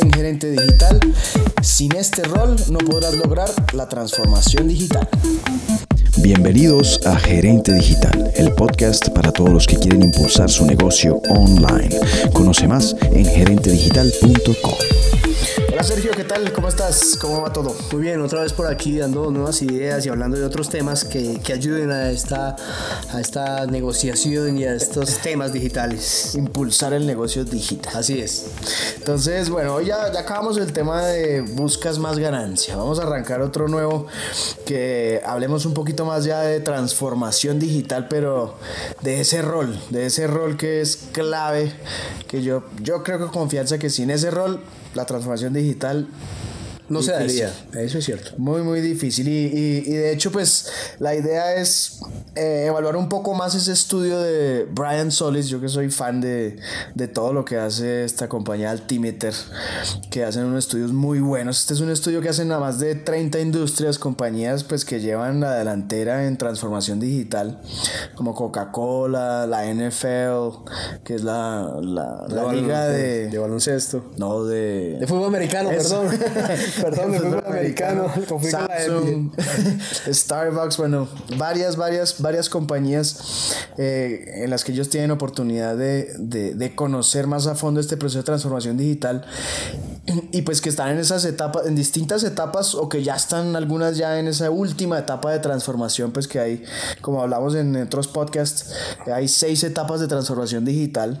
en Gerente Digital. Sin este rol no podrás lograr la transformación digital. Bienvenidos a Gerente Digital, el podcast para todos los que quieren impulsar su negocio online. Conoce más en gerentedigital.com. Sergio, ¿qué tal? ¿Cómo estás? ¿Cómo va todo? Muy bien, otra vez por aquí dando nuevas ideas y hablando de otros temas que, que ayuden a esta, a esta negociación y a estos temas digitales. Impulsar el negocio digital. Así es. Entonces, bueno, hoy ya, ya acabamos el tema de buscas más ganancia. Vamos a arrancar otro nuevo que hablemos un poquito más ya de transformación digital, pero de ese rol, de ese rol que es clave, que yo, yo creo con confianza que sin ese rol la transformación digital no se Difícil. daría, eso es cierto. Muy, muy difícil. Y, y- y de hecho, pues la idea es eh, evaluar un poco más ese estudio de Brian Solis. Yo que soy fan de, de todo lo que hace esta compañía Altimeter, que hacen unos estudios muy buenos. Este es un estudio que hacen a más de 30 industrias, compañías pues que llevan la delantera en transformación digital, como Coca-Cola, la NFL, que es la, la, liga de... de baloncesto. no, de... De fútbol americano, Eso. perdón. perdón, americano. Confundí con de- Samsung, Starbucks, bueno, varias, varias, varias compañías eh, en las que ellos tienen oportunidad de, de- de conocer más a fondo este proceso de transformación digital y pues que están en esas etapas, en distintas etapas o que ya están algunas ya en esa última etapa de transformación, pues que hay, como hablamos en otros podcasts, hay seis etapas de transformación digital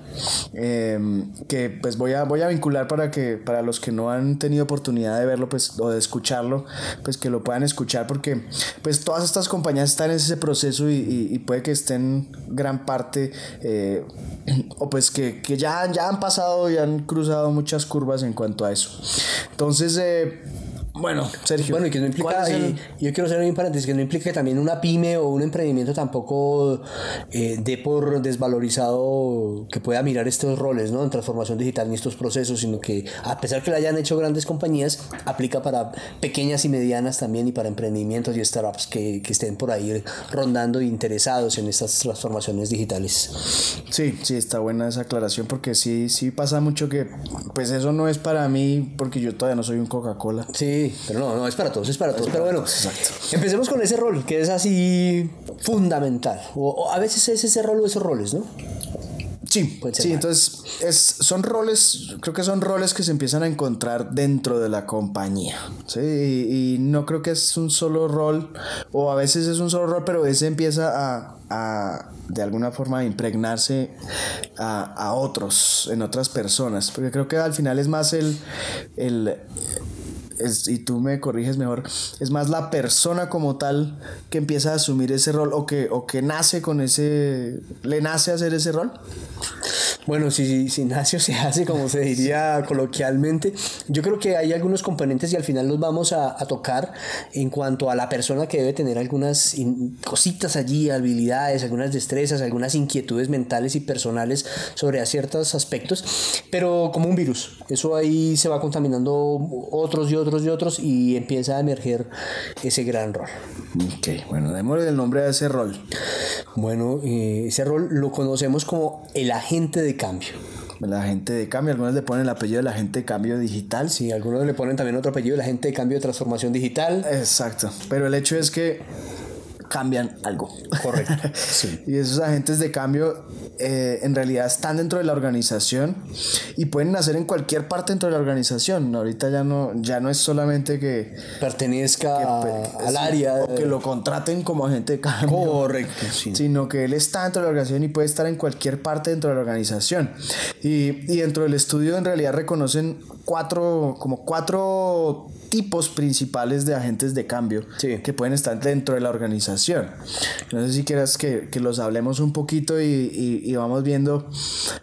eh, que pues voy a, voy a vincular para que para los que no han tenido oportunidad de verlo pues o de escucharlo pues que lo puedan escuchar porque pues todas estas compañías están en ese proceso y, y- y puede que estén gran parte eh, o pues que, que ya, ya han pasado y han cruzado muchas curvas en cuanto a entonces eh, bueno Sergio Bueno, y que no implica, ¿cuál es el- y yo quiero hacer un paréntesis, que no implica que también una pyme o un emprendimiento tampoco eh, dé por desvalorizado que pueda mirar estos roles, ¿no? En transformación digital ni estos procesos, sino que a pesar que lo hayan hecho grandes compañías, aplica para pequeñas y medianas también y para emprendimientos y startups que, que estén por ahí rondando e interesados en estas transformaciones digitales. Sí, sí, está buena esa aclaración porque sí, sí pasa mucho que pues eso no es para mí porque yo todavía no soy un Coca-Cola. Sí, pero no, no, es para todos, es para todos. Pero bueno, exacto. empecemos con ese rol, que es así fundamental. O, o a veces es ese rol o esos roles, ¿no? Sí, sí, entonces es, son roles, creo que son roles que se empiezan a encontrar dentro de la compañía, ¿sí? Y, y no creo que es un solo rol, o a veces es un solo rol, pero ese empieza a, a, de alguna forma a impregnarse a, a otros, en otras personas, porque creo que al final es más el, el es- y tú me corriges mejor, es más la persona como tal que empieza a asumir ese rol o que, o que nace con ese, le nace hacer ese rol. Bueno, si, si Ignacio se hace, como se diría coloquialmente, yo creo que hay algunos componentes y al final los vamos a, a tocar en cuanto a la persona que debe tener algunas in- cositas allí, habilidades, algunas destrezas, algunas inquietudes mentales y personales sobre ciertos aspectos, pero como un virus. Eso ahí se va contaminando otros y otros y otros y empieza a emerger ese gran rol. Ok, bueno, démosle el nombre a ese rol. Bueno, eh, ese rol lo conocemos como el agente de cambio. La gente de cambio, algunos le ponen el apellido de la gente de cambio digital. Sí, algunos le ponen también otro apellido, la gente de cambio de transformación digital. Exacto, pero el hecho es que cambian algo. Correcto. Sí. Y esos agentes de cambio eh, en realidad están dentro de la organización y pueden nacer en cualquier parte dentro de la organización. Ahorita ya no, ya no es solamente que, Pertenezca que, al área. o que lo contraten como agente de cambio. Correcto, sí. Sino que él está dentro de la organización y puede estar en cualquier parte dentro de la organización. Y, y dentro del estudio en realidad reconocen cuatro, como cuatro tipos principales de agentes de cambio Sí. que pueden estar dentro de la organización. No sé si quieras que, que los hablemos un poquito y, y- y vamos viendo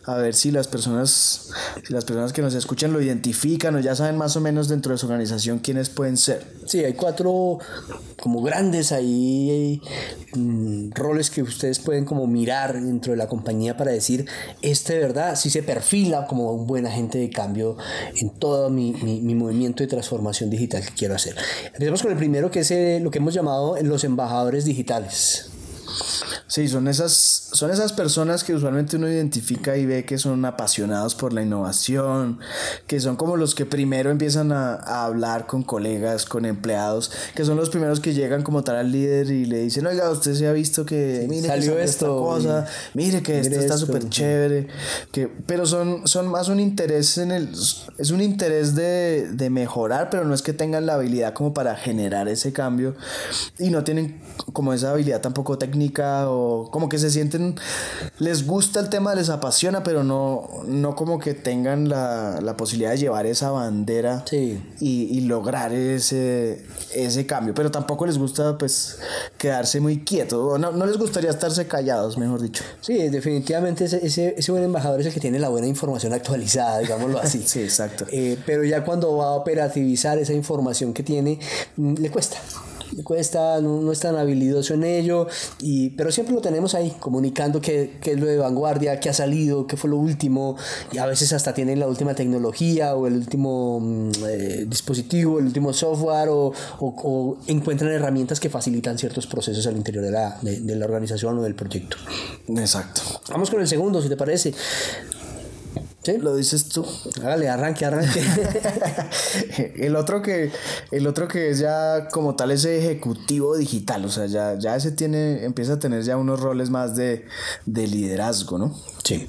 a ver si las personas, si las personas que nos escuchan lo identifican o ya saben más o menos dentro de su organización quiénes pueden ser. Sí, hay cuatro como grandes ahí mm, roles que ustedes pueden como mirar dentro de la compañía para decir, este de verdad sí se perfila como un buen agente de cambio en todo mi, mi- mi movimiento de transformación digital que quiero hacer. Empecemos con el primero que es eh, lo que hemos llamado los embajadores digitales. Sí, son esas, son esas personas que usualmente uno identifica y ve que son apasionados por la innovación, que son como los que primero empiezan a, a hablar con colegas, con empleados, que son los primeros que llegan como tal al líder y le dicen, oiga, usted se ha visto que mire, salió que esto, esta cosa, mire que mire esto está esto". súper chévere, que, pero son, son más un interés en el, es un interés de, de mejorar, pero no es que tengan la habilidad como para generar ese cambio y no tienen como esa habilidad tampoco técnica o como que se sienten, les gusta el tema, les apasiona, pero no, no como que tengan la, la posibilidad de llevar esa bandera Sí. y, y lograr ese, ese cambio, pero tampoco les gusta pues quedarse muy quietos, o no, no les gustaría estarse callados, mejor dicho. Sí, definitivamente ese, ese, ese buen embajador es el que tiene la buena información actualizada, digámoslo así. Sí, exacto. Eh, pero ya cuando va a operativizar esa información que tiene, mm, le cuesta. Cuesta, no, no es tan habilidoso en ello, y, pero siempre lo tenemos ahí, comunicando qué, qué es lo de vanguardia, qué ha salido, qué fue lo último, y a veces hasta tienen la última tecnología o el último mm, eh, dispositivo, el último software, o, o- o encuentran herramientas que facilitan ciertos procesos al interior de la, de- de la organización o del proyecto. Exacto. Vamos con el segundo, si te parece. ¿Sí? Lo dices tú. Hágale, arranque, arranque. el otro que el otro que es ya como tal ese ejecutivo digital, o sea, ya, ya ese tiene empieza a tener ya unos roles más de, de liderazgo, ¿no? sí.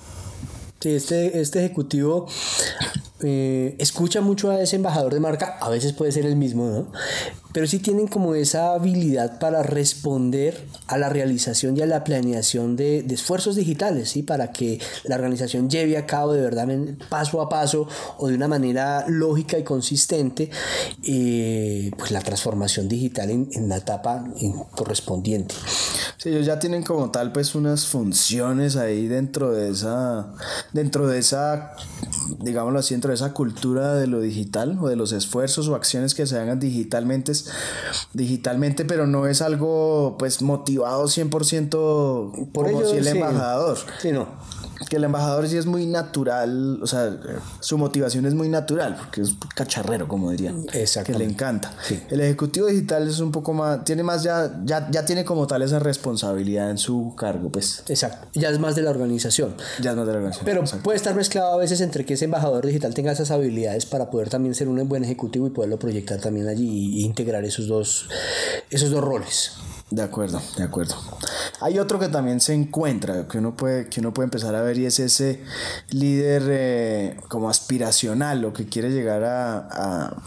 Sí, este, este ejecutivo eh, escucha mucho a ese embajador de marca, a veces puede ser el mismo, ¿no? Pero sí tienen como esa habilidad para responder a la realización y a la planeación de, esfuerzos digitales, ¿sí? Para que la organización lleve a cabo de verdad paso a paso o de una manera lógica y consistente eh, pues la transformación digital en, la etapa en- correspondiente. Sí, ellos ya tienen como tal pues unas funciones ahí dentro de esa dentro de esa digámoslo así, dentro de esa cultura de lo digital o de los esfuerzos o acciones que se hagan digitalmente digitalmente, pero no es algo pues motivado 100% Por como ello, si el sí. embajador. Sí, no. Que el embajador sí es muy natural, o sea, su motivación es muy natural, porque es cacharrero, como dirían. Que Exactamente. le encanta. Sí. El ejecutivo digital es un poco más, tiene más ya, ya, ya tiene como tal esa responsabilidad en su cargo, pues. Exacto. Ya es más de la organización. Ya es más de la organización. Pero Exacto. puede estar mezclado a veces entre que ese embajador digital tenga esas habilidades para poder también ser un buen ejecutivo y poderlo proyectar también allí e integrar esos dos, esos dos roles. De acuerdo, de acuerdo. Hay otro que también se encuentra, que uno puede, que uno puede empezar a ver y es ese líder eh, como aspiracional o que quiere llegar a, a-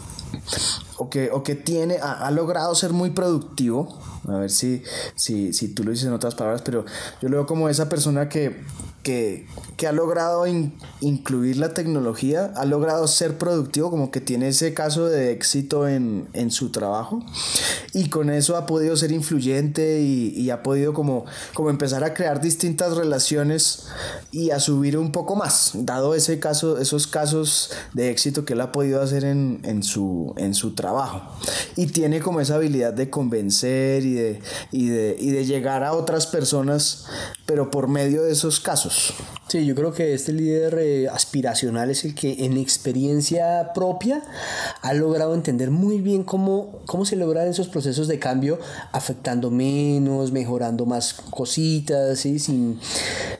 o que, o que tiene, ha, ha logrado ser muy productivo. A ver si, si, si tú lo dices en otras palabras, pero yo lo veo como esa persona que, que, que ha logrado in- incluir la tecnología, ha logrado ser productivo, como que tiene ese caso de éxito en, en su trabajo y con eso ha podido ser influyente y, y ha podido como, como empezar a crear distintas relaciones y a subir un poco más, dado ese caso, esos casos de éxito que él ha podido hacer en, en, su, en su trabajo. Y tiene como esa habilidad de convencer y de, y, de, y de llegar a otras personas, pero por medio de esos casos. Sí, yo creo que este líder eh, aspiracional es el que en experiencia propia ha logrado entender muy bien cómo, cómo se logran esos procesos de cambio afectando menos, mejorando más cositas, ¿sí? sin,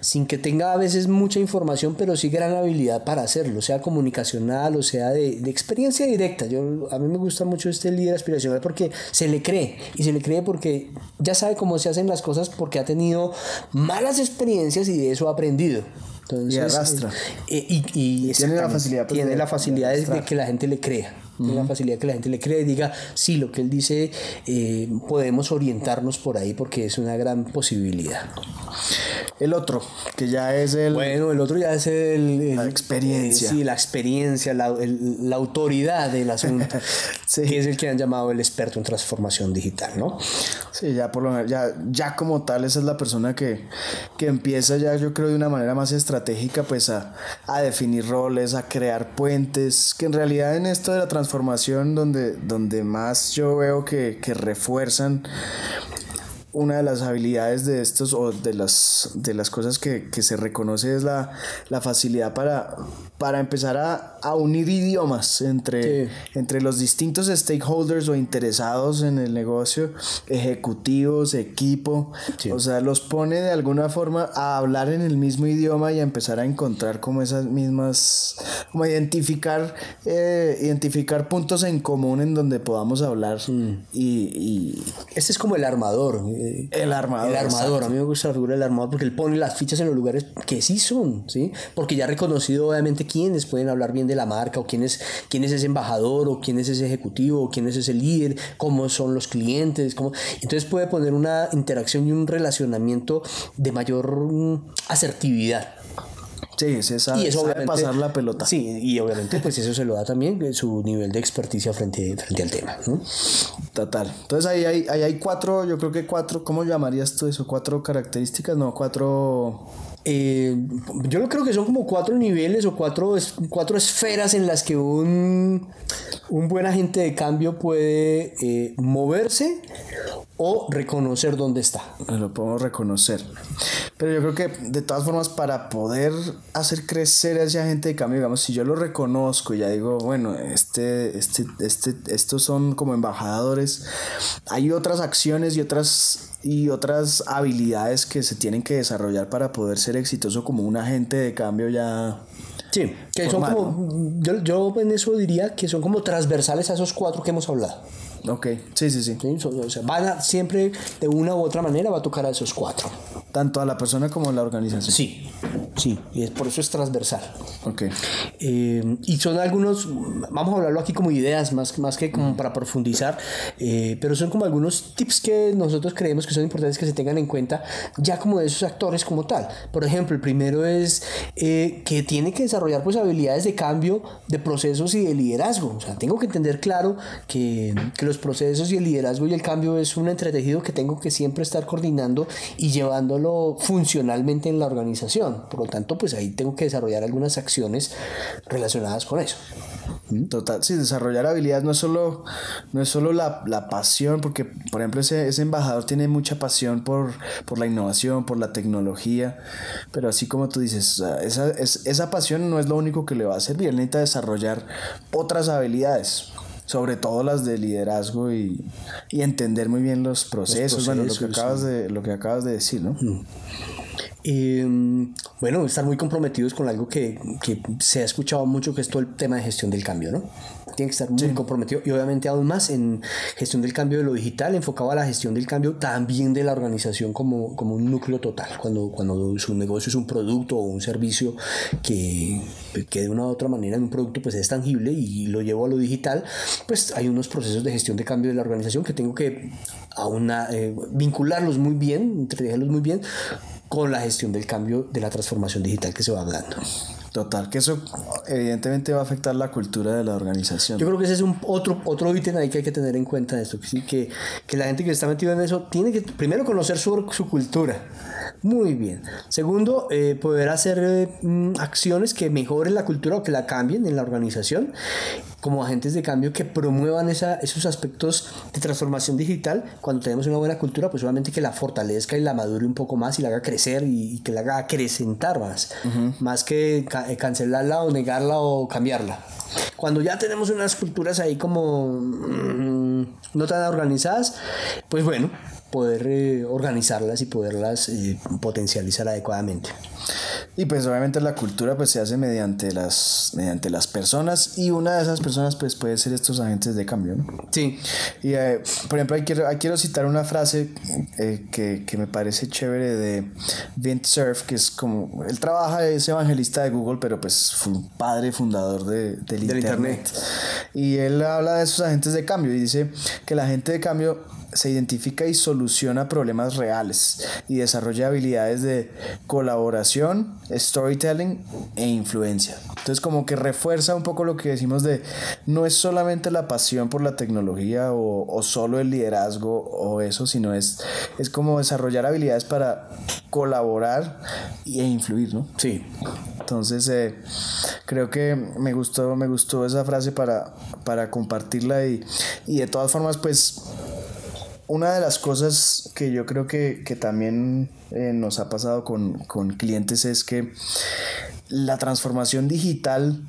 sin que tenga a veces mucha información, pero sí gran habilidad para hacerlo, sea comunicacional o sea de, de experiencia directa. Yo, a mí me gusta mucho este líder aspiracional porque se le cree y se le cree porque ya sabe cómo se hacen las cosas porque ha tenido malas experiencias y de eso ha aprendido. Entonces, Y arrastra. eh, y, y tiene la facilidad, pues, tiene la facilidad de, de que la gente le crea. Tiene la facilidad que la gente le cree y diga, sí, lo que él dice, eh, podemos orientarnos por ahí porque es una gran posibilidad. El otro, que ya es el... Bueno, el otro ya es el, el- La experiencia. eh, sí, la experiencia, la, el- la autoridad del asunto, Sí. que es el que han llamado el experto en transformación digital, ¿no? Sí, ya por lo menos, ya, ya como tal, esa es la persona que, que empieza ya, yo creo, de una manera más estratégica, pues a, a definir roles, a crear puentes, que en realidad en esto de la transformación, donde, donde más yo veo que, que refuerzan una de las habilidades de estos o de las, de las cosas que, que se reconoce es la, la facilidad para, para empezar a, a unir idiomas entre, Sí. entre los distintos stakeholders o interesados en el negocio, ejecutivos, equipo, Sí. o sea, los pone de alguna forma a hablar en el mismo idioma y a empezar a encontrar como esas mismas, como identificar, eh, identificar puntos en común en donde podamos hablar Mm. y, y Este es como el armador. Eh, el armador. El armador, exacto. a mí me gusta la figura del armador porque él pone las fichas en los lugares que sí son, ¿sí? Porque ya ha reconocido obviamente quiénes pueden hablar bien de la marca o quién es, quién es ese embajador o quién es ese ejecutivo o quién es ese líder, cómo son los clientes, cómo... Entonces puede poner una interacción y un relacionamiento de mayor mm, asertividad. Sí, se sabe, y eso sabe pasar la pelota. Sí, y obviamente pues eso se lo da también eh, su nivel de experticia frente, frente al tema. ¿no? Total. Entonces ahí hay, ahí hay cuatro, yo creo que cuatro, ¿cómo llamarías tú eso? Cuatro características, no, cuatro... Eh, yo creo que son como cuatro niveles o cuatro, cuatro esferas en las que un, un buen agente de cambio puede eh, moverse o reconocer dónde está. lo podemos reconocer. Pero yo creo que de todas formas para poder hacer crecer a ese agente de cambio, digamos, si yo lo reconozco y ya digo, bueno, este, este, este, estos son como embajadores, hay otras acciones y otras y otras habilidades que se tienen que desarrollar para poder ser exitoso como un agente de cambio ya Sí, que son como, yo, yo en eso diría que son como transversales a esos cuatro que hemos hablado. Ok, sí, sí, sí. ¿sí? O sea, van a, siempre de una u otra manera va a tocar a esos cuatro. Tanto a la persona como a la organización. Sí, sí, y es, por eso es transversal. Ok. Eh, y son algunos, vamos a hablarlo aquí como ideas, más, más que como para profundizar, eh, pero son como algunos tips que nosotros creemos que son importantes que se tengan en cuenta ya como de esos actores como tal. Por ejemplo, el primero es eh, que tiene que desarrollar pues habilidades de cambio de procesos y de liderazgo. O sea, tengo que entender claro que, que los procesos y el liderazgo y el cambio es un entretejido que tengo que siempre estar coordinando y llevándolo funcionalmente en la organización. Por lo tanto, pues ahí tengo que desarrollar algunas acciones relacionadas con eso. Total, sí, desarrollar habilidades no es solo, no es solo la, la pasión, porque por ejemplo ese, ese embajador tiene mucha pasión por, por la innovación, por la tecnología, pero así como tú dices, esa, es- esa pasión no es lo único que le va a servir, él necesita desarrollar otras habilidades. Sobre todo las de liderazgo y, y entender muy bien los procesos, bueno, lo que, acabas de, lo que acabas de decir, ¿no? Eh, bueno, estar muy comprometidos con algo que, que se ha escuchado mucho, que es todo el tema de gestión del cambio, ¿no? Tiene que estar muy comprometido y obviamente aún más en gestión del cambio de lo digital, enfocado a la gestión del cambio también de la organización como, como un núcleo total. Cuando, cuando su negocio es un producto o un servicio que, que de una u otra manera en un producto pues es tangible y lo llevo a lo digital, pues hay unos procesos de gestión de cambio de la organización que tengo que aúna- eh, vincularlos muy bien, entretejerlos muy bien con la gestión del cambio de la transformación digital que se va dando. Total, que eso evidentemente va a afectar la cultura de la organización. Yo creo que ese es un otro, otro ítem ahí que hay que tener en cuenta esto, que, que, que la gente que está metida en eso tiene que primero conocer su, su cultura. Muy bien. Segundo, eh, poder hacer eh, mm, acciones que mejoren la cultura o que la cambien en la organización, como agentes de cambio que promuevan esa, esos aspectos de transformación digital. Cuando tenemos una buena cultura, pues obviamente que la fortalezca y la madure un poco más y la haga crecer y, y que la haga acrecentar más, más que ca- eh, cancelarla o negarla o cambiarla. Cuando ya tenemos unas culturas ahí como mm, no tan organizadas, pues bueno, poder eh, organizarlas y poderlas eh, potencializar adecuadamente. Y pues obviamente la cultura pues se hace mediante las, mediante las personas y una de esas personas pues puede ser estos agentes de cambio. ¿no? Sí. Y eh, por ejemplo ahí quiero, ahí quiero citar una frase eh, que, que me parece chévere de Vint Cerf, que es como, él trabaja, es evangelista de Google, pero pues fue un padre fundador de, del, Del internet. Internet. Y él habla de esos agentes de cambio y dice que la agente de cambio se identifica y soluciona problemas reales y desarrolla habilidades de colaboración, storytelling e influencia. Entonces como que refuerza un poco lo que decimos de no es solamente la pasión por la tecnología o, o solo el liderazgo o eso, sino es, es como desarrollar habilidades para colaborar e influir, ¿no? Sí. Entonces eh, creo que me gustó, me gustó esa frase para, para compartirla y, y de todas formas pues una de las cosas que yo creo que, que también eh, nos ha pasado con, con clientes es que la transformación digital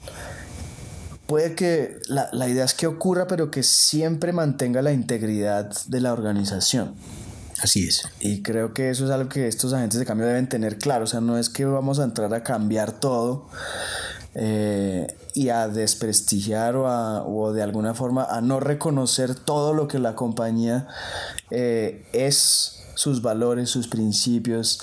puede que la, la, idea es que ocurra, pero que siempre mantenga la integridad de la organización. Así es. Y creo que eso es algo que estos agentes de cambio deben tener claro. O sea, no es que vamos a entrar a cambiar todo eh, y a desprestigiar o, a, o, de alguna forma a no reconocer todo lo que la compañía eh, es sus valores, sus principios,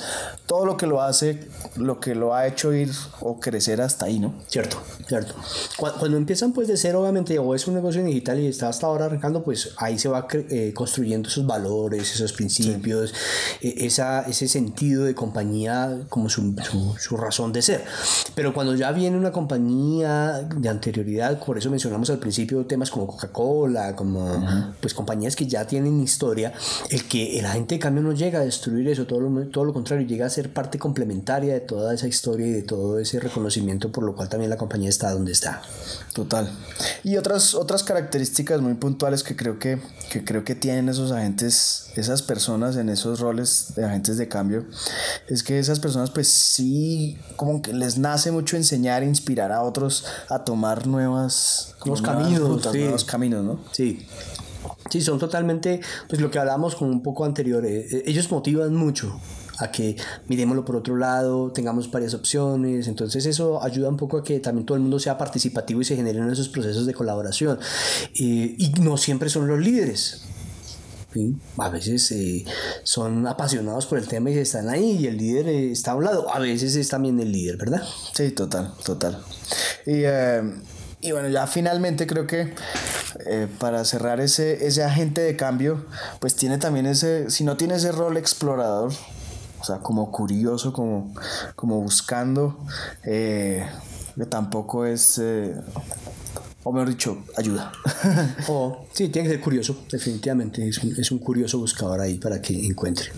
todo lo que lo hace, lo que lo ha hecho ir o crecer hasta ahí, ¿no? Cierto, cierto. Cuando, empiezan pues de cero, obviamente, o es un negocio digital y está hasta ahora arrancando, pues ahí se va eh, construyendo esos valores, esos principios, sí. eh, esa, ese sentido de compañía como su, su, su, razón de ser. Pero cuando ya viene una compañía de anterioridad, por eso mencionamos al principio temas como Coca-Cola, como uh -huh. pues compañías que ya tienen historia, el que el agente de cambio no llega a destruir eso, todo lo, todo lo contrario, llega a ser parte complementaria de toda esa historia y de todo ese reconocimiento, por lo cual también la compañía está donde está. Total. Y otras, otras características muy puntuales que creo que, que creo que tienen esos agentes, esas personas en esos roles de agentes de cambio, es que esas personas pues sí, como que les nace mucho enseñar, inspirar a otros a tomar nuevas, nuevos caminos, rutas, sí. nuevos caminos, ¿no? Sí. Sí, son totalmente, pues lo que hablamos con un poco anterior, eh, ellos motivan mucho a que miremoslo por otro lado, tengamos varias opciones, entonces eso ayuda un poco a que también todo el mundo sea participativo y se generen esos procesos de colaboración. Eh, y no siempre son los líderes. A veces eh, son apasionados por el tema y están ahí y el líder eh, está a un lado. A veces es también el líder, ¿verdad? Sí, total, total. Y, eh, y bueno, ya finalmente creo que eh, para cerrar ese, ese agente de cambio, pues tiene también ese, si no tiene ese rol explorador, o sea, como curioso, como, como buscando, eh, tampoco es, eh, o mejor dicho, ayuda. oh, sí, tiene que ser curioso, definitivamente, es un, es un curioso buscador ahí para que encuentre.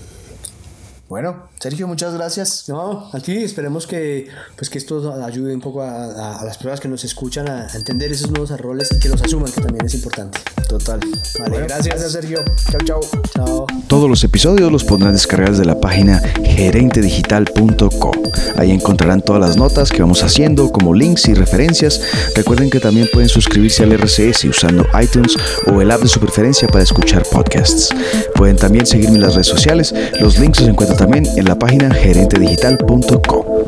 Bueno, Sergio, muchas gracias. No, a ti esperemos que, pues que esto ayude un poco a, las personas que nos escuchan a, a, entender esos nuevos roles y que los asuman, que también es importante. Total. Vale, bueno, gracias. Sergio. Chao, chao. Chao. Todos los episodios los podrán descargar desde la página gerentedigital.co. Ahí encontrarán todas las notas que vamos haciendo, como links y referencias. Recuerden que también pueden suscribirse al RCS usando iTunes o el app de su preferencia para escuchar podcasts. Pueden también seguirme en las redes sociales. Los links los encuentran también en la página gerentedigital.co.